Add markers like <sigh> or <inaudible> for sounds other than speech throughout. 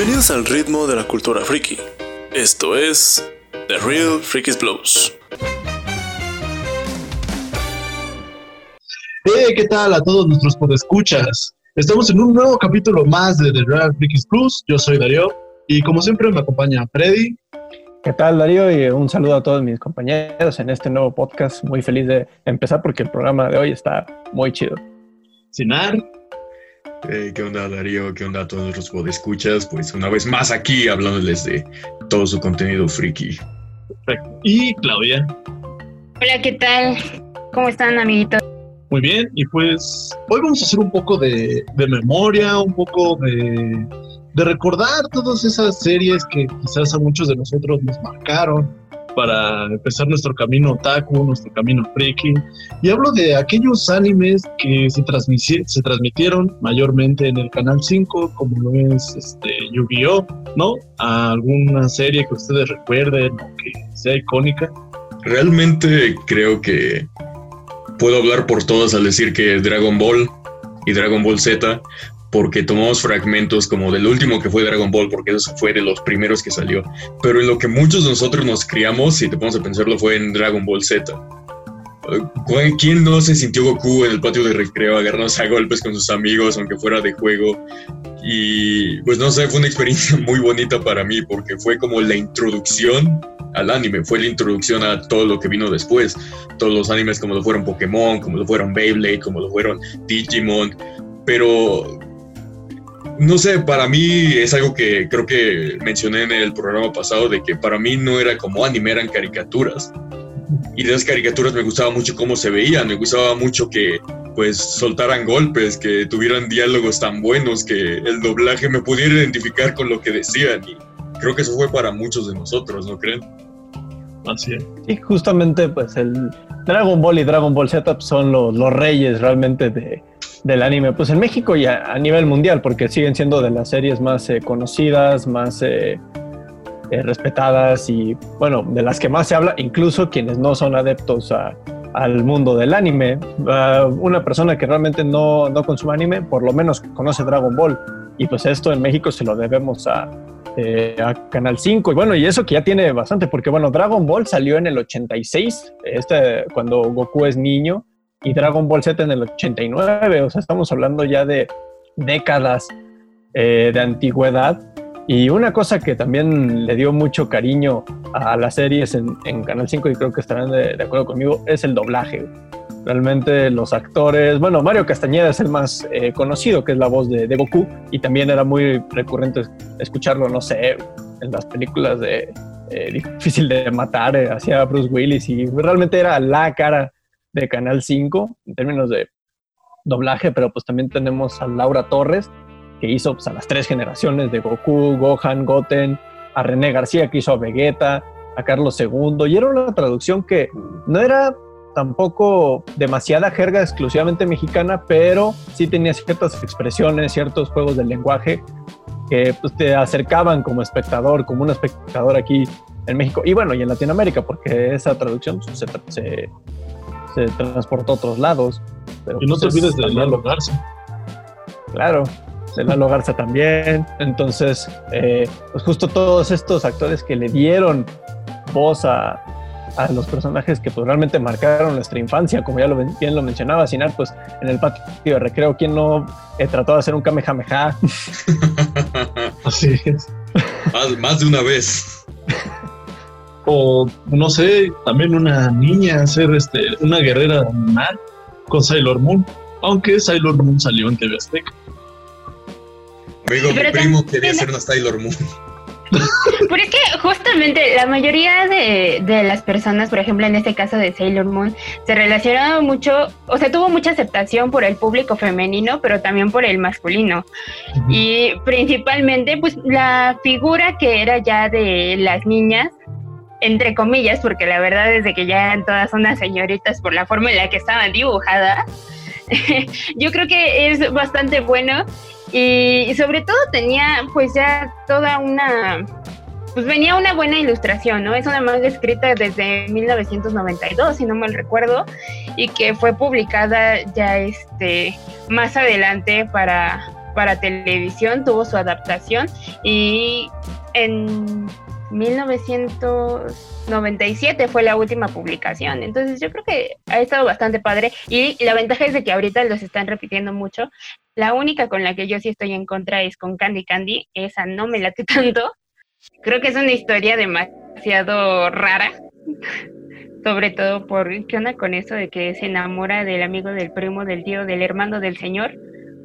Bienvenidos al ritmo de la cultura friki. Esto es The Real Freakies Blows. Hey, ¿qué tal a todos nuestros podescuchas? Estamos en un nuevo capítulo más de The Real Freakies Plus. Yo soy Darío y como siempre me acompaña Freddy. ¿Qué tal, Darío? Y un saludo a todos mis compañeros en este nuevo podcast. Muy feliz de empezar porque el programa de hoy está muy chido. Sinar. ¿Qué onda, Darío? ¿Qué onda a todos los podescuchas? Pues una vez más aquí hablándoles de todo su contenido friki. Perfecto. Y Claudia. Hola, ¿qué tal? ¿Cómo están, amiguitos? Muy bien, y pues hoy vamos a hacer un poco de, de memoria, un poco de, de recordar todas esas series que quizás a muchos de nosotros nos marcaron para empezar nuestro camino otaku, nuestro camino friki. Y hablo de aquellos animes que se, se transmitieron mayormente en el Canal 5, como lo es este, Yu-Gi-Oh!, ¿no? A alguna serie que ustedes recuerden o que sea icónica. Realmente creo que puedo hablar por todos al decir que Dragon Ball y Dragon Ball Z, porque tomamos fragmentos como del último que fue Dragon Ball, porque eso fue de los primeros que salió. Pero en lo que muchos de nosotros nos criamos, si te pones a pensarlo, fue en Dragon Ball Z. ¿Quién no se sintió Goku en el patio de recreo agarrándose a golpes con sus amigos, aunque fuera de juego? Y pues no sé, fue una experiencia <laughs> muy bonita para mí porque fue como la introducción al anime, fue la introducción a todo lo que vino después. Todos los animes como lo fueron Pokémon, como lo fueron Beyblade, como lo fueron Digimon. Pero no sé, para mí es algo que creo que mencioné en el programa pasado, de que para mí no era como anime, eran caricaturas. Y de esas caricaturas me gustaba mucho cómo se veían, me gustaba mucho que pues soltaran golpes, que tuvieran diálogos tan buenos, que el doblaje me pudiera identificar con lo que decían. Y creo que eso fue para muchos de nosotros, ¿no creen? Así es. Y justamente, pues el Dragon Ball y Dragon Ball Z son los, los reyes realmente de, del anime, pues en México y a, nivel mundial, porque siguen siendo de las series más eh, conocidas, más eh, eh, respetadas y, bueno, de las que más se habla, incluso quienes no son adeptos a, al mundo del anime. Uh, una persona que realmente no, no consume anime, por lo menos conoce Dragon Ball. Y pues esto en México se lo debemos a, a Canal 5. Y bueno, y eso que ya tiene bastante, porque bueno, Dragon Ball salió en el 86, este, cuando Goku es niño, y Dragon Ball Z en el 89. O sea, estamos hablando ya de décadas eh, de antigüedad. Y una cosa que también le dio mucho cariño a las series en, en Canal 5, y creo que estarán de, de, acuerdo conmigo, es el doblaje. Realmente los actores, bueno, Mario Castañeda es el más eh, conocido, que es la voz de, de, Goku, y también era muy recurrente escucharlo, no sé, en las películas de eh, Difícil de Matar, eh, hacía Bruce Willis, y realmente era la cara de Canal 5 en términos de doblaje, pero pues también tenemos a Laura Torres, que hizo pues, a las tres generaciones de Goku, Gohan, Goten, a René García, que hizo a Vegeta, a Carlos II, y era una traducción que no era tampoco demasiada jerga exclusivamente mexicana, pero sí tenía ciertas expresiones, ciertos juegos del lenguaje que pues, te acercaban como espectador, como un espectador aquí en México, y bueno, y en Latinoamérica, porque esa traducción se, se, se transportó a otros lados. Pero, y no pues, te olvides de Lalo Garza. Claro, de Lalo Garza también. Entonces, eh, pues justo todos estos actores que le dieron voz a, a los personajes que pues, realmente marcaron nuestra infancia, como ya lo, bien lo mencionaba Sinar, pues en el patio de recreo, ¿quién no eh, trató de hacer un Kamehameha? <laughs> Así es. Más, más de una vez. O no sé, también una niña hacer este, una guerrera animal con Sailor Moon, aunque Sailor Moon salió en TV Azteca. Amigo, mi primo quería hacer una Sailor Moon. <laughs> Pero es que justamente la mayoría de, de, las personas, por ejemplo en este caso de Sailor Moon, se relacionaron mucho, o sea, tuvo mucha aceptación por el público femenino, pero también por el masculino. Uh -huh. Y principalmente, pues la figura que era ya de las niñas, entre comillas, porque la verdad es que ya eran todas unas señoritas por la forma en la que estaban dibujadas, <laughs> yo creo que es bastante bueno y sobre todo tenía pues ya toda una pues venía una buena ilustración, ¿no? Es una manga escrita desde 1992, si no mal recuerdo, y que fue publicada ya este más adelante para para televisión, tuvo su adaptación y en 1997 fue la última publicación. Entonces yo creo que ha estado bastante padre y la ventaja es de que ahorita los están repitiendo mucho. La única con la que yo sí estoy en contra es con Candy Candy. Esa no me late <laughs> tanto. Creo que es una historia demasiado rara. Sobre todo por qué onda con eso de que se enamora del amigo, del primo, del tío, del hermano del señor.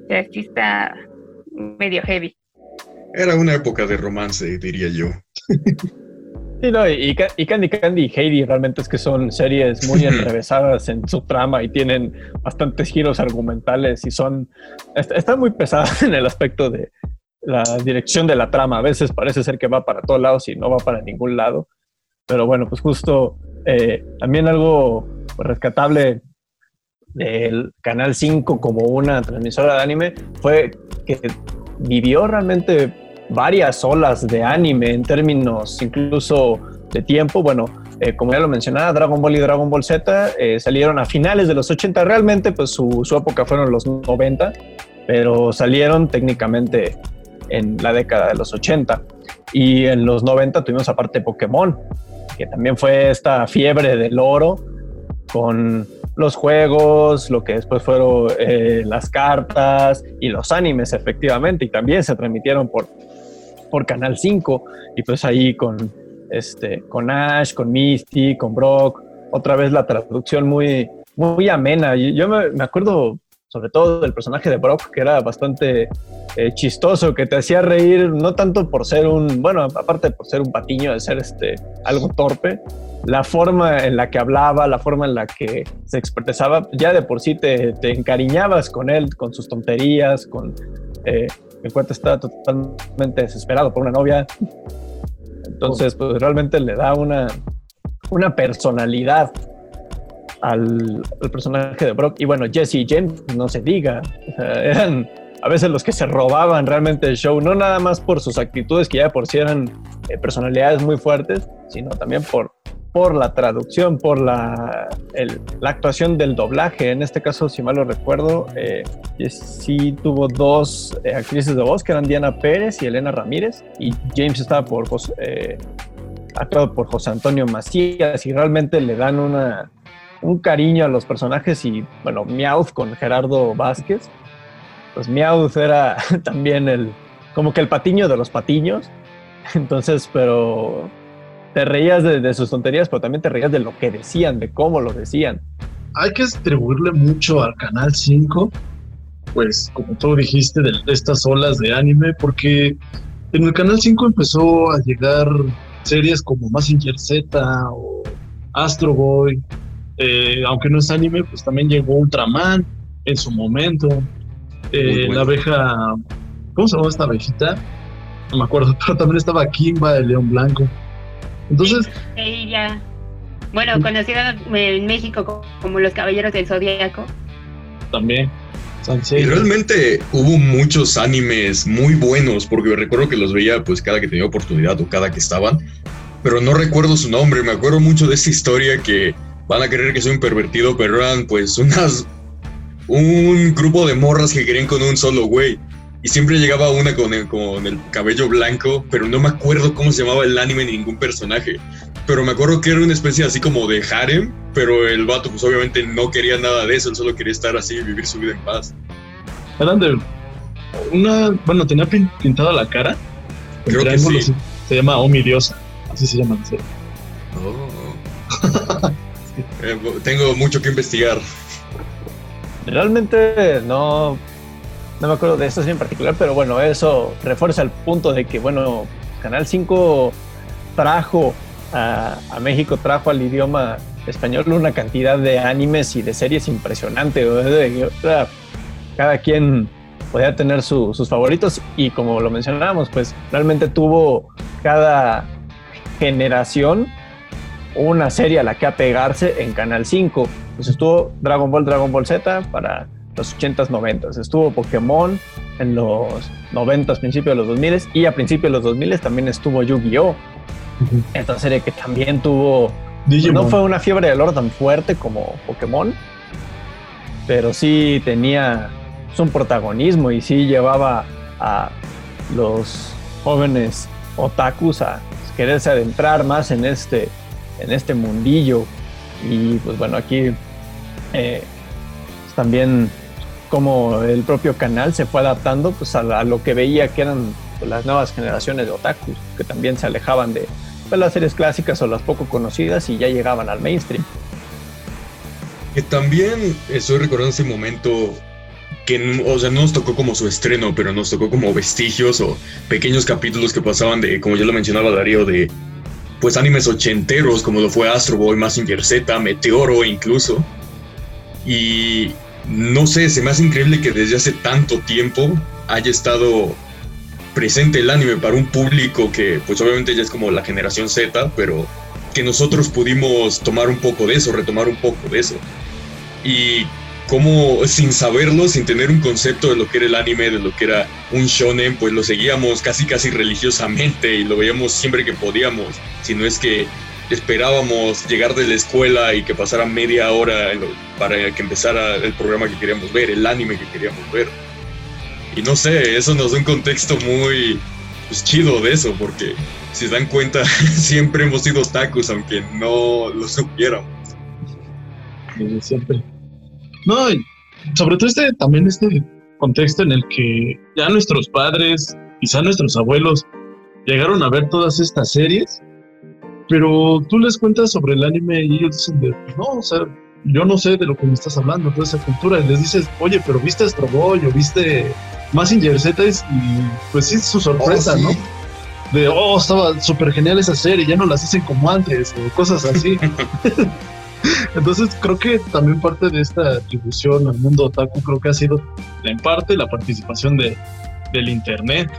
O sea, sí está medio heavy. Era una época de romance, diría yo. Sí, no, y, y, Candy Candy y Heidi realmente es que son series muy <laughs> enrevesadas en su trama y tienen bastantes giros argumentales y son están muy pesadas <laughs> en el aspecto de la dirección de la trama. A veces parece ser que va para todos lados y no va para ningún lado. Pero bueno, pues justo eh, también algo rescatable del Canal 5 como una transmisora de anime fue que vivió realmente varias olas de anime en términos incluso de tiempo. Bueno, eh, como ya lo mencionaba, Dragon Ball y Dragon Ball Z eh, salieron a finales de los 80. Realmente, pues su, su, época fueron los 90, pero salieron técnicamente en la década de los 80. Y en los 90 tuvimos aparte Pokémon, que también fue esta fiebre del oro con los juegos, lo que después fueron eh, las cartas y los animes, efectivamente, y también se transmitieron por, por Canal 5, y pues ahí con, este, con Ash, con Misty, con Brock, otra vez la traducción muy, muy amena. Yo me, me acuerdo sobre todo del personaje de Brock, que era bastante eh, chistoso, que te hacía reír, no tanto por ser un, bueno, aparte por ser un patiño, de ser este, algo torpe, la forma en la que hablaba, la forma en la que se expresaba, ya de por sí te, te encariñabas con él, con sus tonterías, con eh, el cuate está totalmente desesperado por una novia. Entonces, pues realmente le da una, una personalidad al, personaje de Brock. Y bueno, Jesse y Jen, no se diga, eran a veces los que se robaban realmente el show, no nada más por sus actitudes, que ya por sí eran eh, personalidades muy fuertes, sino también por, por la traducción, por la, la actuación del doblaje. En este caso, si mal lo recuerdo, eh, sí tuvo dos eh, actrices de voz, que eran Diana Pérez y Elena Ramírez, y James estaba por, eh, actuado por José Antonio Macías, y realmente le dan una, un cariño a los personajes y, bueno, Meowth con Gerardo Vázquez. Pues Meowth era <laughs> también el, como que el patiño de los patiños. Entonces, pero te reías de, sus tonterías, pero también te reías de lo que decían, de cómo lo decían. Hay que distribuirle mucho al Canal 5, pues como tú dijiste, de estas olas de anime, porque en el Canal 5 empezó a llegar series como Massinger Z o Astro Boy, eh, aunque no es anime, pues también llegó Ultraman en su momento. Eh, la abeja, ¿cómo se llama esta abejita? No me acuerdo, <laughs> pero también estaba Kimba, el león blanco. Entonces. Sí, ya. Bueno, conocida en México como los Caballeros del Zodíaco. También. Y realmente hubo muchos animes muy buenos, porque recuerdo que los veía pues cada que tenía oportunidad o cada que estaban, pero no recuerdo su nombre, me acuerdo mucho de esa historia que van a creer que soy un pervertido, pero eran pues unas un grupo de morras que querían con un solo güey. Y siempre llegaba una con el, con el cabello blanco, pero no me acuerdo cómo se llamaba el anime ni ningún personaje. Pero me acuerdo que era una especie así como de harem, pero el vato pues obviamente no quería nada de eso, él solo quería estar así y vivir su vida en paz. Eran de una, bueno, tenía pintada la cara. Creo que sí. Se llama Omi Diosa, así se llama. Oh. <laughs> Eh, tengo mucho que investigar. Realmente no, no me acuerdo de eso en particular, pero bueno, eso refuerza el punto de que, bueno, Canal 5 trajo a, México, trajo al idioma español una cantidad de animes y de series impresionante. Cada quien podía tener sus favoritos y como lo mencionábamos, pues realmente tuvo cada generación una serie a la que apegarse en Canal 5. Pues estuvo Dragon Ball, Dragon Ball Z para los 80s, 90s. Estuvo Pokémon en los 90s, principios de los 2000 y a principios de los 2000 también estuvo Yu-Gi-Oh! Esta serie que también tuvo... No fue una fiebre de lore tan fuerte como Pokémon, pero sí tenía pues, un protagonismo y sí llevaba a los jóvenes otakus a quererse adentrar más en este, en este mundillo. Y pues bueno, aquí eh, también como el propio canal se fue adaptando pues, a, lo que veía que eran pues, las nuevas generaciones de otakus, que también se alejaban de, de las series clásicas o las poco conocidas y ya llegaban al mainstream. Que también estoy recordando ese momento que, o sea, no nos tocó como su estreno, pero nos tocó como vestigios o pequeños capítulos que pasaban de, como ya lo mencionaba Darío, de pues animes ochenteros, como lo fue Astro Boy, Massinger Z, Meteoro incluso. Y no sé, se me hace increíble que desde hace tanto tiempo haya estado presente el anime para un público que pues obviamente ya es como la generación Z, pero que nosotros pudimos tomar un poco de eso, retomar un poco de eso. Y como sin saberlo, sin tener un concepto de lo que era el anime, de lo que era un shonen, pues lo seguíamos casi casi religiosamente y lo veíamos siempre que podíamos, si no es que esperábamos llegar de la escuela y que pasara media hora para que empezara el programa que queríamos ver, el anime que queríamos ver. Y no sé, eso nos da un contexto muy pues, chido de eso, porque si se dan cuenta, <laughs> siempre hemos sido tacos, aunque no lo supiéramos. siempre. No, sobre todo este, también este contexto en el que ya nuestros padres, quizá nuestros abuelos, llegaron a ver todas estas series, pero tú les cuentas sobre el anime y ellos dicen, de, no, o sea, yo no sé de lo que me estás hablando, toda esa cultura, y les dices, oye, pero viste Astro Boy o viste Massinger Z, y pues sí, su sorpresa, oh, ¿no? De, oh, estaba súper genial esa serie, ya no las hacen como antes, o cosas así. <laughs> Entonces creo que también parte de esta atribución al mundo otaku creo que ha sido en parte la participación de, del internet.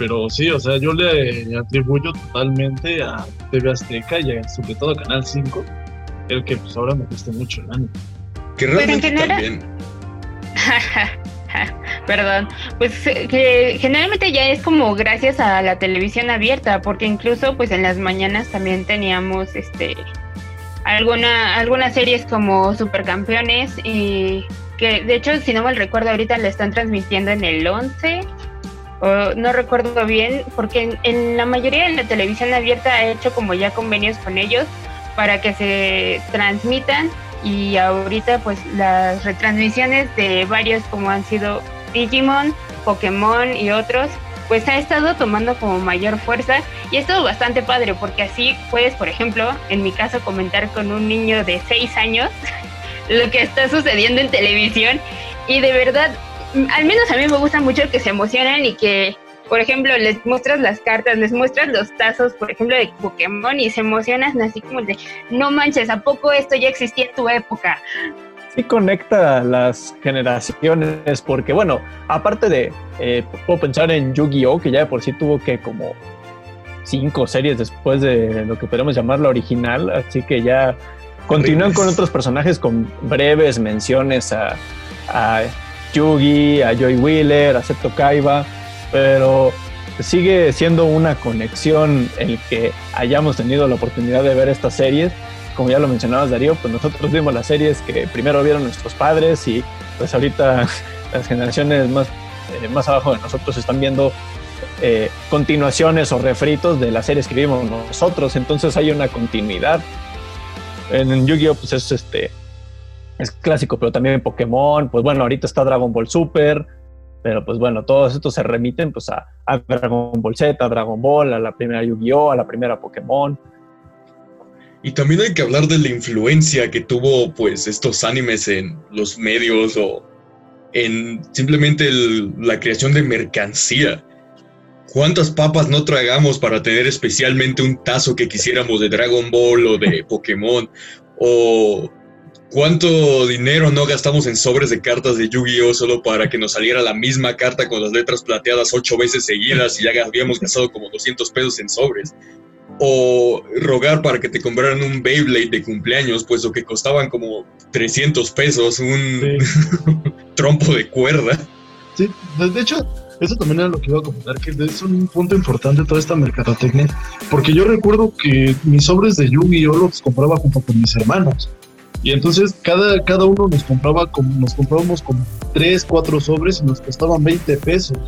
Pero sí, o sea, yo le atribuyo totalmente a TV Azteca y sobre todo a Canal 5 el que pues ahora me gusta mucho el anime. Que realmente también... <laughs> Perdón, pues eh, que generalmente ya es como gracias a la televisión abierta, porque incluso pues en las mañanas también teníamos este alguna, algunas series como Supercampeones y que de hecho si no mal recuerdo ahorita la están transmitiendo en el 11 no recuerdo bien porque en, la mayoría de la televisión abierta ha hecho como ya convenios con ellos para que se transmitan y ahorita pues las retransmisiones de varios como han sido Digimon, Pokémon y otros pues ha estado tomando como mayor fuerza y es todo bastante padre porque así puedes, por ejemplo, en mi caso comentar con un niño de 6 años <laughs> lo que está sucediendo en televisión y de verdad, al menos a mí me gusta mucho que se emocionan y que, por ejemplo, les muestras las cartas, les muestras los tazos, por ejemplo, de Pokémon y se emocionan así como de, no manches, ¿a poco esto ya existía en tu época? sí conecta las generaciones, porque bueno, aparte de, eh, puedo pensar en Yu-Gi-Oh, que ya por sí tuvo que como cinco series después de lo que podemos llamar la original, así que ya continúan con otros personajes con breves menciones a, a Yugi, a Joy Wheeler, a Seto Kaiba, pero sigue siendo una conexión el que hayamos tenido la oportunidad de ver estas series como ya lo mencionabas Darío, pues nosotros vimos las series que primero vieron nuestros padres y pues ahorita <laughs> las generaciones más, eh, más abajo de nosotros están viendo eh, continuaciones o refritos de las series que vimos nosotros, entonces hay una continuidad. En Yu-Gi-Oh! pues es este es clásico, pero también en Pokémon, pues bueno, ahorita está Dragon Ball Super, pero pues bueno, todos estos se remiten pues a, a Dragon Ball Z, a Dragon Ball, a la primera Yu-Gi-Oh!, a la primera Pokémon. Y también hay que hablar de la influencia que tuvo pues estos animes en los medios o en simplemente la creación de mercancía. ¿Cuántas papas no tragamos para tener especialmente un tazo que quisiéramos de Dragon Ball o de <laughs> Pokémon? ¿O cuánto dinero no gastamos en sobres de cartas de Yu-Gi-Oh solo para que nos saliera la misma carta con las letras plateadas ocho veces seguidas y ya habíamos gastado como 200 pesos en sobres? o rogar para que te compraran un Beyblade de cumpleaños, pues lo que costaban como 300 pesos, un <laughs> trompo de cuerda. Sí, de hecho, eso también era lo que iba a comentar, que es un punto importante toda esta mercadotecnia, porque yo recuerdo que mis sobres de Yu-Gi-Oh los compraba junto con mis hermanos. Y entonces cada, cada uno nos compraba como, nos comprábamos como tres, cuatro sobres y nos costaban 20 pesos.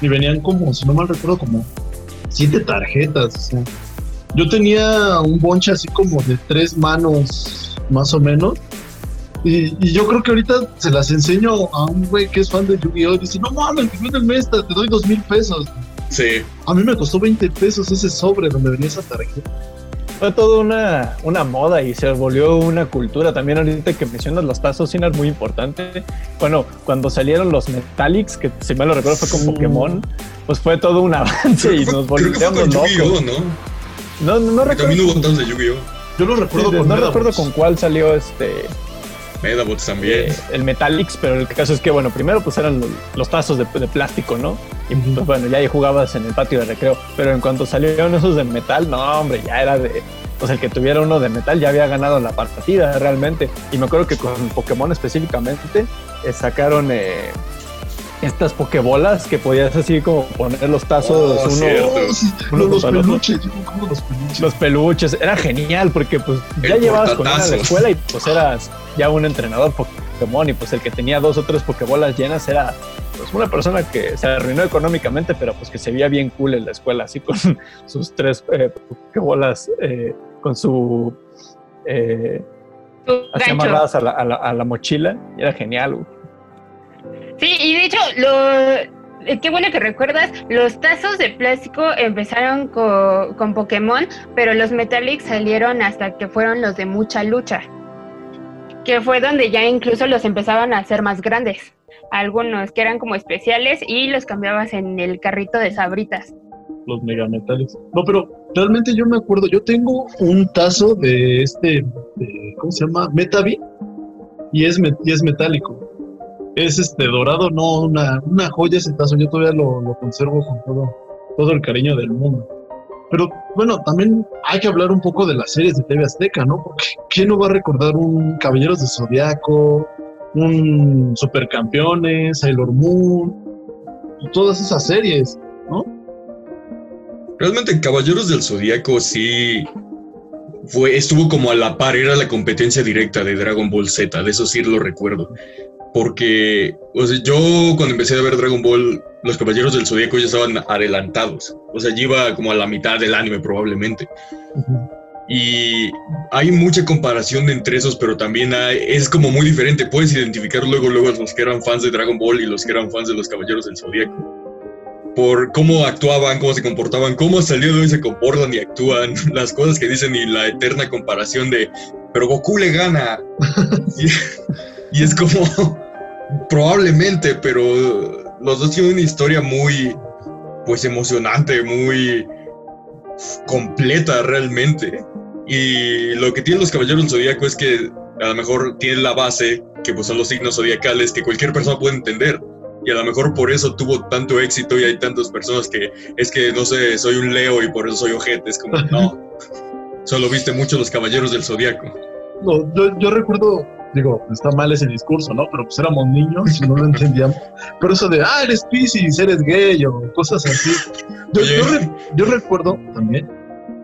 Y venían como, si no mal recuerdo, como siete tarjetas. O sea. Yo tenía un bonche así como de tres manos, más o menos. Y, y yo creo que ahorita se las enseño a un güey que es fan de Yu-Gi-Oh! Y dice, no mames, el del mes te doy dos mil pesos. Sí. A mí me costó 20 pesos ese sobre donde venía esa tarjeta. Fue toda una, una moda y se volvió una cultura. También ahorita que mencionas los tazos, es muy importante. Bueno, cuando salieron los Metallics, que si mal lo recuerdo fue con Sí. Pokémon, pues fue todo un avance y nos Creo fue Yu-Gi-Oh, locos. ¿no? No, no, no recuerdo. También hubo tantos de Yu-Gi-Oh. Yo lo sí, recuerdo no con Medabots. recuerdo con cuál salió este Medabots también. eh, el Metallics, pero el caso es que, bueno, primero pues eran los, los tazos de, de plástico, ¿no? Y pues bueno, ya ahí jugabas en el patio de recreo. Pero en cuanto salieron esos de metal, no, hombre, ya era de. Pues el que tuviera uno de metal ya había ganado la partida realmente. Y me acuerdo que con Pokémon específicamente eh, sacaron eh, estas Pokébolas que podías así como poner los tazos Oh, uno. los peluches, los peluches. Los peluches, era genial porque pues ya llevabas con él a la escuela y pues eras ya un entrenador Pokémon y pues el que tenía dos o tres Pokébolas llenas era pues una persona que se arruinó económicamente pero pues que se veía bien cool en la escuela así con <laughs> sus tres eh, Pokébolas eh, con su eh, así amarradas a la, a la- a la mochila y era genial. güey. Sí, y de hecho, lo, eh, qué bueno que recuerdas, los tazos de plástico empezaron co- con Pokémon, pero los Metallics salieron hasta que fueron los de mucha lucha, que fue donde ya incluso los empezaban a hacer más grandes. Algunos que eran como especiales y los cambiabas en el carrito de sabritas. los megametales. No, pero realmente yo me acuerdo, yo tengo un tazo de este, ¿cómo se llama? Metavi, y es, y es metálico. Es este dorado, no una, una joya ese tazo, yo todavía lo, lo conservo con todo, todo el cariño del mundo. Pero bueno, también hay que hablar un poco de las series de TV Azteca, ¿no? Porque ¿quién no va a recordar un Caballeros de Zodiaco, un Supercampeones, Sailor Moon, todas esas series, ¿no? Realmente Caballeros del Zodíaco sí fue, estuvo como a la par, era la competencia directa de Dragon Ball Z, de eso sí lo recuerdo. Porque yo cuando empecé a ver Dragon Ball, los Caballeros del Zodíaco ya estaban adelantados. O sea, ya iba como a la mitad del anime probablemente. Y hay mucha comparación entre esos, pero también hay- es como muy diferente. Puedes identificar luego, luego a los que eran fans de Dragon Ball y los que eran fans de los Caballeros del Zodíaco. Por cómo actuaban, cómo se comportaban, cómo hasta el día de hoy se comportan y actúan, <laughs> las cosas que dicen y la eterna comparación de, pero Goku le gana. <laughs> y, y es como, <laughs> probablemente, pero los dos tienen una historia muy, pues emocionante, muy completa realmente. Y lo que tienen los caballeros del zodíaco es que a lo mejor tienen la base, que pues son los signos zodiacales, que cualquier persona puede entender. Y a lo mejor por eso tuvo tanto éxito y hay tantas personas que es que, no sé, soy un Leo y por eso soy ojete. Es como, <laughs> no, solo viste mucho los caballeros del zodiaco. No, yo, yo recuerdo, digo, está mal ese discurso, ¿no? Pero pues éramos niños y no lo entendíamos. Pero eso de, ah, eres Pisces, eres gay o cosas así. Yo, yo re- yo recuerdo también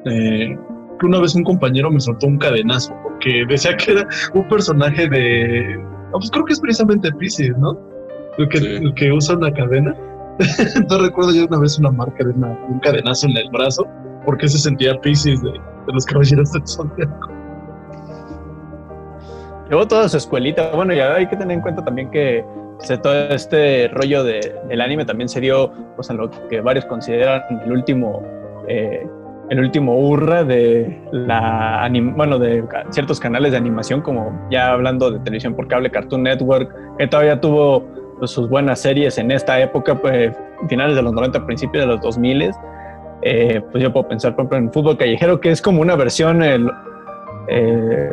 eh, que una vez un compañero me soltó un cadenazo porque decía que era un personaje de. no, pues creo que es precisamente Pisces, ¿no? El que, Sí. el que usa una cadena. <laughs> Entonces recuerdo yo una vez una marca de una- un cadenazo en el brazo porque se sentía Pisces de, de los caballeros del zodiaco. Llevó toda su escuelita. Bueno, y hay que tener en cuenta también que pues, todo este rollo de, del anime también se dio pues, en lo que varios consideran el último, eh, el último hurra de la anim- bueno, de ciertos canales de animación, como ya hablando de televisión por cable, Cartoon Network, que todavía tuvo pues, sus buenas series en esta época, pues, finales de los 90, principios de los 2000. Eh, pues yo puedo pensar, por ejemplo, en Fútbol Callejero, que es como una versión el, eh,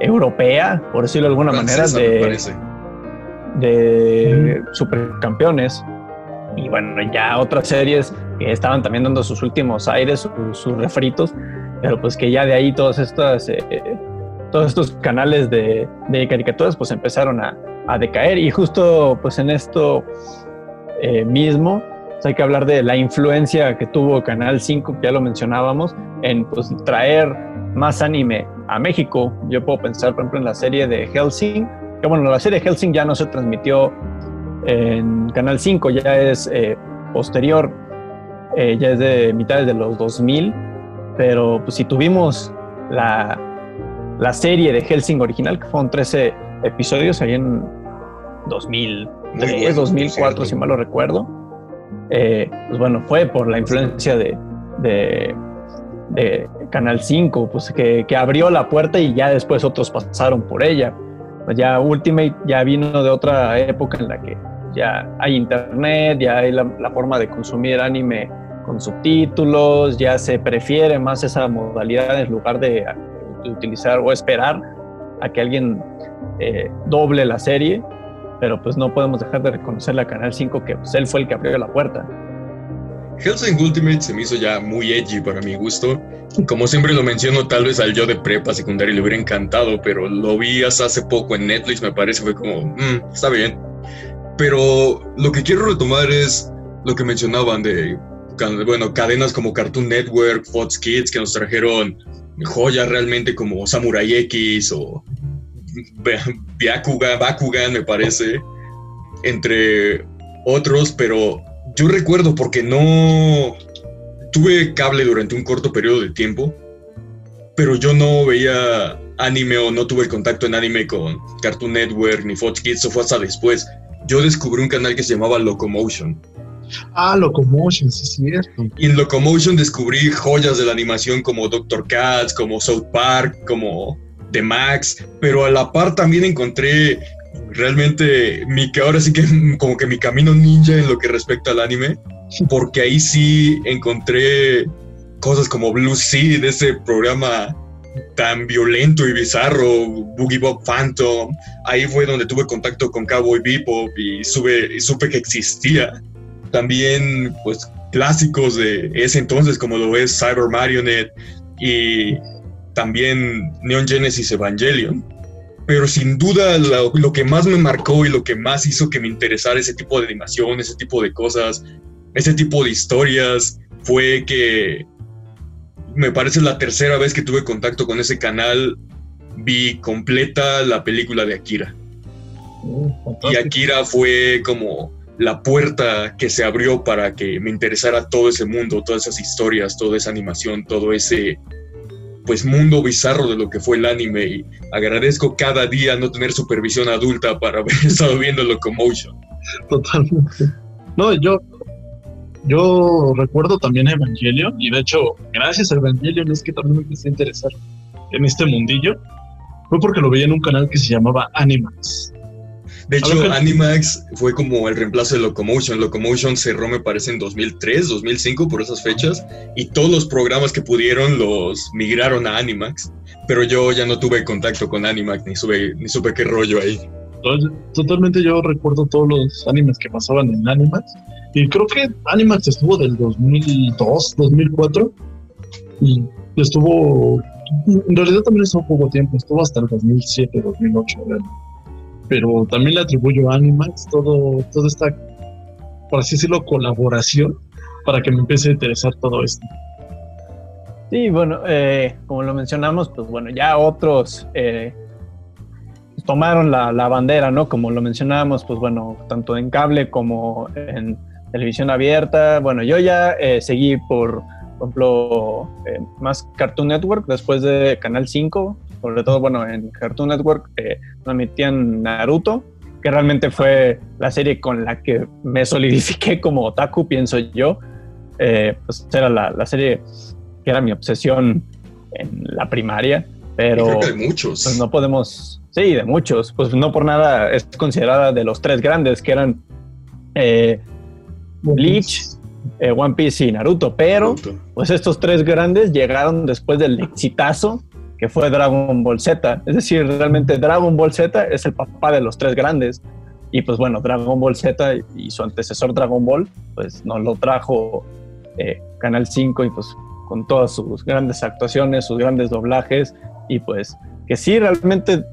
europea, por decirlo de alguna manera, Francesa, de, supercampeones. Y bueno, ya otras series que estaban también dando sus últimos aires, su- sus refritos, pero pues que ya de ahí todas estas, eh, todos estos canales de, de caricaturas pues empezaron a, a decaer. Y justo pues en esto eh, mismo pues, hay que hablar de la influencia que tuvo Canal 5, que ya lo mencionábamos, en pues traer más anime a México. Yo puedo pensar, por ejemplo, en la serie de Helsing, que bueno, la serie de Helsing ya no se transmitió en Canal 5, ya es eh, posterior, eh, ya es de mitades de los 2000, pero pues si tuvimos la, la serie de Helsing original, que fueron 13 episodios ahí en 2003, 2004, si mal lo recuerdo, eh, pues bueno, fue por la influencia de, de, Canal 5, pues que, que, abrió la puerta y ya después otros pasaron por ella. Pues ya Ultimate ya vino de otra época en la que ya hay internet, ya hay la, forma de consumir anime con subtítulos, ya se prefiere más esa modalidad en lugar de, utilizar o esperar a que alguien eh, doble la serie, pero pues no podemos dejar de reconocerle a Canal 5 que pues, él fue el que abrió la puerta. Hellsing Ultimate se me hizo ya muy edgy para mi gusto. Como siempre lo menciono, tal vez al yo de prepa secundaria le hubiera encantado, pero lo vi hace poco en Netflix, me parece, fue como, mm, está bien. Pero lo que quiero retomar es lo que mencionaban de, bueno, cadenas como Cartoon Network, Fox Kids, que nos trajeron joyas realmente como Samurai X o Byakugan, Bakugan, me parece, entre otros, pero yo recuerdo porque no tuve cable durante un corto periodo de tiempo, pero yo no veía anime o no tuve el contacto en anime con Cartoon Network ni Fox Kids, eso fue hasta después yo descubrí un canal que se llamaba Locomotion. Ah, Locomotion, sí es cierto. Y en Locomotion descubrí joyas de la animación como Doctor Katz, como South Park, como The Max, pero a la par también encontré realmente mi que ahora sí que como que mi camino ninja en lo que respecta al anime, porque ahí sí encontré cosas como Blue Sea, de ese programa tan violento y bizarro, Boogie Bob Phantom. Ahí fue donde tuve contacto con Cowboy Bebop y, y supe que existía. También, pues, clásicos de ese entonces, como lo es Cyber Marionette y también Neon Genesis Evangelion. Pero sin duda lo, lo que más me marcó y lo que más hizo que me interesara ese tipo de animación, ese tipo de cosas, ese tipo de historias, fue que me parece la tercera vez que tuve contacto con ese canal, vi completa la película de Akira. Oh, y Akira fue como la puerta que se abrió para que me interesara todo ese mundo, todas esas historias, toda esa animación, todo ese pues mundo bizarro de lo que fue el anime y agradezco cada día no tener supervisión adulta para <laughs> haber estado viendo Locomotion. Totalmente. No, yo yo recuerdo también Evangelion y de hecho, gracias a Evangelion es que también me empecé a interesar en este mundillo. Fue porque lo veía en un canal que se llamaba Animax. De hecho, Animax fue como el reemplazo de Locomotion. Locomotion cerró, me parece, en 2003, 2005, por esas fechas, y todos los programas que pudieron los migraron a Animax. Pero yo ya no tuve contacto con Animax, ni, ni supe qué rollo ahí. Totalmente yo recuerdo todos los animes que pasaban en Animax y creo que Animax estuvo del 2002, 2004. Y estuvo. En realidad también estuvo poco tiempo, estuvo hasta el 2007, 2008. Pero también le atribuyo a Animax todo, toda esta, por así decirlo, colaboración para que me empiece a interesar todo esto. Sí, bueno, eh, como lo mencionamos, pues bueno, ya otros eh, tomaron la, bandera, ¿no? Como lo mencionábamos, pues bueno, tanto en cable como en televisión abierta. Bueno, yo ya eh, seguí por, por ejemplo, eh, más Cartoon Network después de Canal 5, sobre todo, bueno, en Cartoon Network eh, transmitían Naruto, que realmente fue la serie con la que me solidifiqué como otaku, pienso yo. pues era la, la, serie que era mi obsesión en la primaria, pero... Creo que de muchos. Pues no podemos... Sí, de muchos. Pues no por nada es considerada de los tres grandes, que eran Bleach, eh, One Piece y Naruto, pero pues estos tres grandes llegaron después del exitazo que fue Dragon Ball Z. Es decir, realmente Dragon Ball Z es el papá de los tres grandes. Y pues bueno, Dragon Ball Z y su antecesor Dragon Ball, pues nos lo trajo eh, Canal 5 y pues con todas sus grandes actuaciones, sus grandes doblajes y pues que sí realmente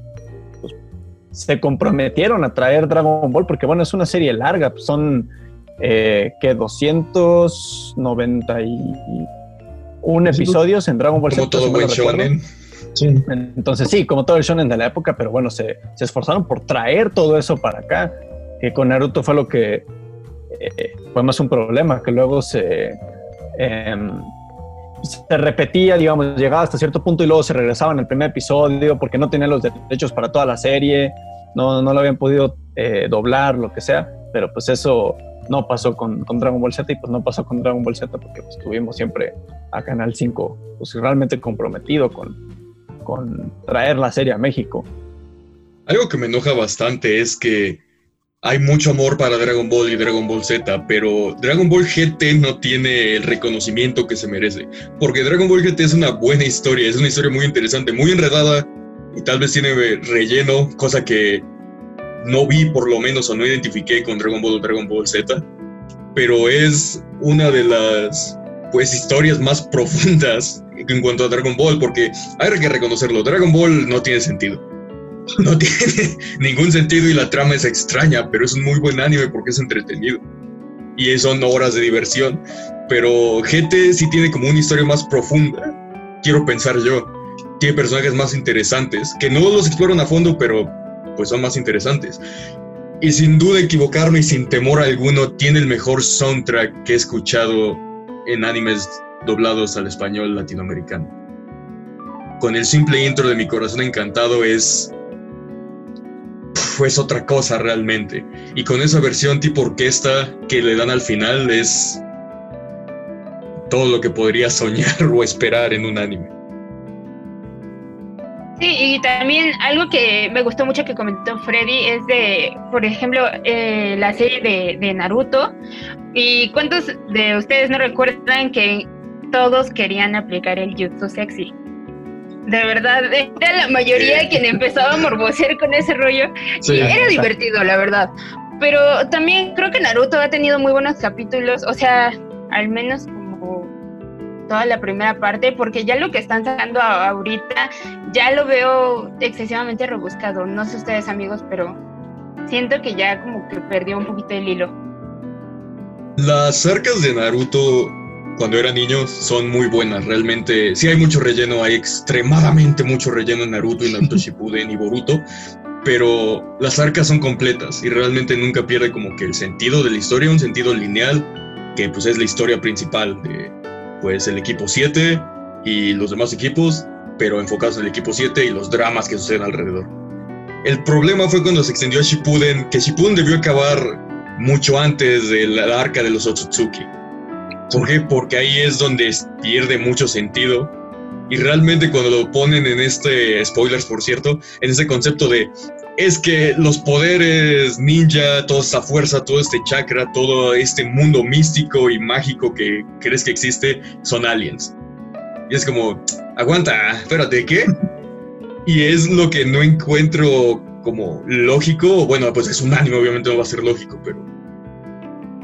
pues, se comprometieron a traer Dragon Ball porque bueno, es una serie larga, pues, son eh, que 291 episodios en Dragon Ball Como todo buen shonen. Entonces sí, como todo el shonen de la época, pero bueno, se, esforzaron por traer todo eso para acá, que con Naruto fue lo que eh, fue más un problema, que luego se, em, se repetía, digamos, llegaba hasta cierto punto y luego se regresaba en el primer episodio porque no tenían los derechos para toda la serie, no, no lo habían podido eh, doblar, lo que sea, pero pues eso no pasó con, Dragon Ball Z y pues no pasó con Dragon Ball Z porque pues, estuvimos siempre a Canal 5 pues realmente comprometido con, con traer la serie a México. Algo que me enoja bastante es que hay mucho amor para Dragon Ball y Dragon Ball Z, pero Dragon Ball GT no tiene el reconocimiento que se merece. Porque Dragon Ball GT es una buena historia, es una historia muy interesante, muy enredada y tal vez tiene relleno, cosa que no vi por lo menos o no identifiqué con Dragon Ball o Dragon Ball Z. Pero es una de las pues historias más profundas en cuanto a Dragon Ball, porque hay que reconocerlo, Dragon Ball no tiene sentido no <laughs> tiene ningún sentido y la trama es extraña, pero es un muy buen anime porque es entretenido. Y son horas de diversión. Pero GT sí tiene como una historia más profunda, quiero pensar yo. Tiene personajes más interesantes, que no los exploran a fondo, pero pues son más interesantes. Y sin duda equivocarme y sin temor alguno, tiene el mejor soundtrack que he escuchado en animes doblados al español latinoamericano. Con el simple intro de Mi Corazón Encantado es es otra cosa realmente. Y con esa versión tipo orquesta que le dan al final es todo lo que podría soñar <laughs> o esperar en un anime. Sí, y también algo que me gustó mucho que comentó Freddy es de, por ejemplo, eh, la serie de, de, Naruto. ¿Y cuántos de ustedes no recuerdan que todos querían aplicar el jutsu sexy? de verdad, era la mayoría quien empezaba a morbosear con ese rollo. y era divertido, la verdad. Pero también creo que Naruto ha tenido muy buenos capítulos, o sea, al menos toda la primera parte, porque ya lo que están sacando ahorita ya lo veo excesivamente rebuscado. No sé ustedes amigos, pero siento que ya como que perdió un poquito el hilo. Las arcas de Naruto cuando era niño son muy buenas. Realmente, sí hay mucho relleno, hay extremadamente mucho relleno en Naruto y Naruto <laughs> Shippuden y Boruto, pero las arcas son completas y realmente nunca pierde como que el sentido de la historia, un sentido lineal, que pues es la historia principal de pues el equipo 7 y los demás equipos, pero enfocados en el equipo 7 y los dramas que suceden alrededor. El problema fue cuando se extendió a Shippuden, que Shippuden debió acabar mucho antes de la arca de los Otsutsuki ¿Por qué? Porque ahí es donde pierde mucho sentido. Y realmente cuando lo ponen en este, spoilers por cierto, en ese concepto de, es que los poderes ninja, toda esa fuerza, todo este chakra, todo este mundo místico y mágico que crees que existe, son aliens. Y es como, aguanta, espérate, ¿qué? <laughs> Y es lo que no encuentro como lógico. Bueno, pues es un anime, obviamente no va a ser lógico, pero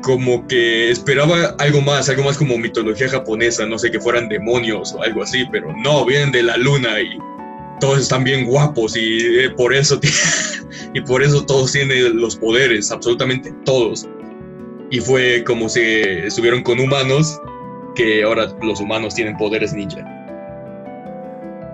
como que esperaba algo más, algo más como mitología japonesa, no sé, que fueran demonios o algo así, pero no, vienen de la luna y todos están bien guapos y eh, por eso <laughs> y por eso todos tienen los poderes, absolutamente todos. Y fue como si estuvieron con humanos, que ahora los humanos tienen poderes ninja.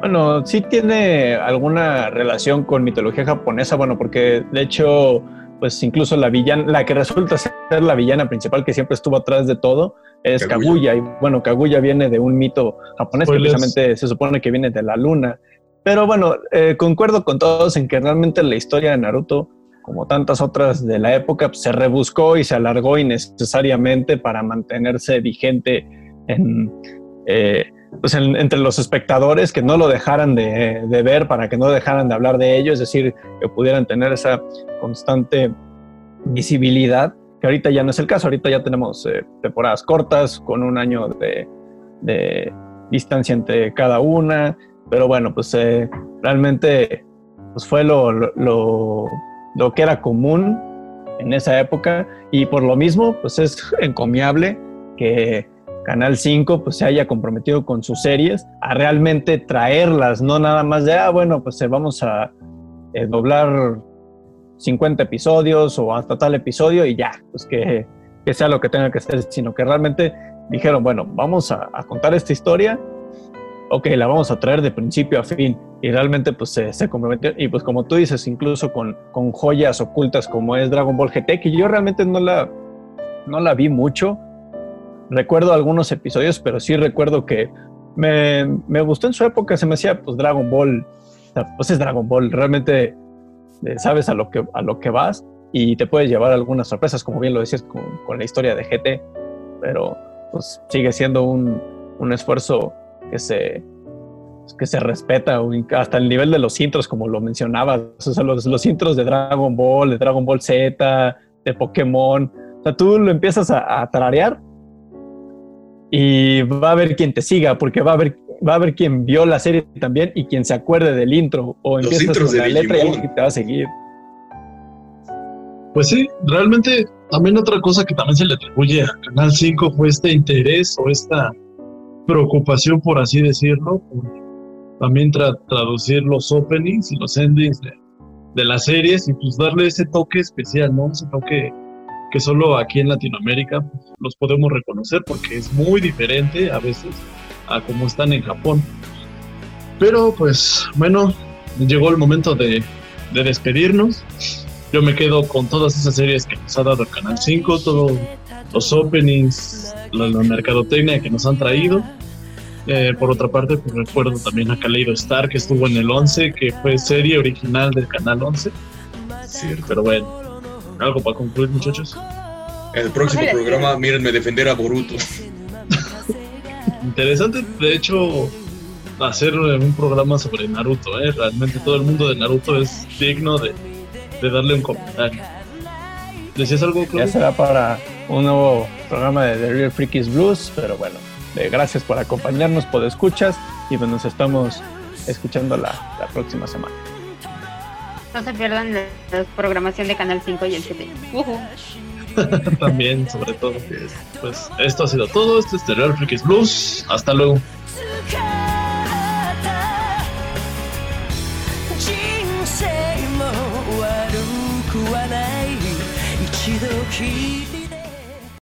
Bueno, sí tiene alguna relación con mitología japonesa, bueno, porque de hecho pues incluso la villana, la que resulta ser la villana principal que siempre estuvo atrás de todo, es Kaguya. Y bueno, Kaguya viene de un mito japonés que precisamente se supone que viene de la luna. Pero bueno, eh, concuerdo con todos en que realmente la historia de Naruto, como tantas otras de la época, pues, se rebuscó y se alargó innecesariamente para mantenerse vigente en, eh, pues entre los espectadores, que no lo dejaran de, ver para que no dejaran de hablar de ello, es decir, que pudieran tener esa constante visibilidad, que ahorita ya no es el caso, ahorita ya tenemos eh, temporadas cortas con un año de, distancia entre cada una, pero bueno, pues eh, realmente pues fue lo, lo, lo que era común en esa época. Y por lo mismo pues es encomiable que Canal 5 pues se haya comprometido con sus series a realmente traerlas, no nada más de, ah, bueno, pues eh, vamos a eh, doblar 50 episodios o hasta tal episodio y ya, pues que, que, sea lo que tenga que ser, sino que realmente dijeron, bueno, vamos a, contar esta historia ok, la vamos a traer de principio a fin. Y realmente pues se, se comprometió. Y pues como tú dices, incluso con, con joyas ocultas como es Dragon Ball GT, que yo realmente no la, no la vi mucho, recuerdo algunos episodios, pero sí recuerdo que me, me gustó en su época, se me hacía pues Dragon Ball, pues es Dragon Ball, realmente eh, sabes a lo, que, a lo que vas y te puedes llevar algunas sorpresas, como bien lo decías con, con la historia de GT, pero pues sigue siendo un, un esfuerzo que se, que se respeta, hasta el nivel de los intros, como lo mencionabas, o sea, los, los intros de Dragon Ball, de Dragon Ball Z, de Pokémon, o sea, tú lo empiezas a, a tararear y va a haber quien te siga, porque va a haber, va a haber quien vio la serie también y quien se acuerde del intro, o Los empiezas con de la letra y Digimon. alguien te va a seguir. Pues sí, realmente también otra cosa que también se le atribuye a Canal 5 fue este interés o esta preocupación, por así decirlo, también tra- traducir los openings y los endings de, de las series y pues darle ese toque especial, ¿no? Ese toque que solo aquí en Latinoamérica pues, los podemos reconocer porque es muy diferente a veces a como están en Japón. Pero pues bueno, llegó el momento de, de despedirnos. Yo me quedo con todas esas series que nos ha dado el Canal 5, todos los openings, la, la mercadotecnia que nos han traído. Eh, por otra parte, pues recuerdo también a Kaleido Star, que estuvo en el 11, que fue serie original del Canal 11. Cierto. Pero bueno, algo para concluir, muchachos. El próximo Ojalá programa, mírenme defender a Boruto. Interesante, de hecho, hacer un programa sobre Naruto. ¿eh? Realmente todo el mundo de Naruto es digno de, de darle un comentario. ¿Decías algo, Ya Claudio? será para un nuevo programa de The Real Freakies Blues, pero bueno, eh, gracias por acompañarnos, por escuchas y pues nos estamos escuchando la, la próxima semana. No se pierdan la, la programación de Canal 5 y el 7. Ujú. <laughs> También, sobre todo. Pues esto ha sido todo. Este es The Real Freakies Blues. Hasta luego. 人